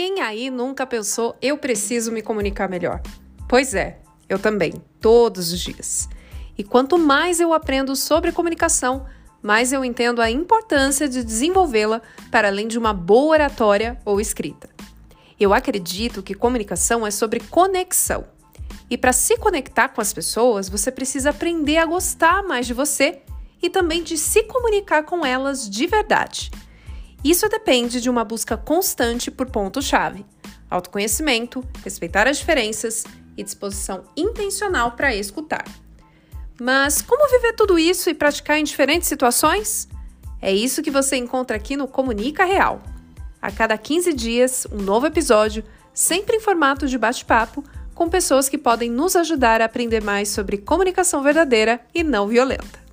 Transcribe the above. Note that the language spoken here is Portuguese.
Quem aí nunca pensou, eu preciso me comunicar melhor? Pois é, eu também, todos os dias. E quanto mais eu aprendo sobre comunicação, mais eu entendo a importância de desenvolvê-la para além de uma boa oratória ou escrita. Eu acredito que comunicação é sobre conexão. E para se conectar com as pessoas, você precisa aprender a gostar mais de você e também de se comunicar com elas de verdade. Isso depende de uma busca constante por ponto-chave, autoconhecimento, respeitar as diferenças e disposição intencional para escutar. Mas como viver tudo isso e praticar em diferentes situações? É isso que você encontra aqui no Comunica Real. A cada 15 dias, um novo episódio, sempre em formato de bate-papo, com pessoas que podem nos ajudar a aprender mais sobre comunicação verdadeira e não violenta.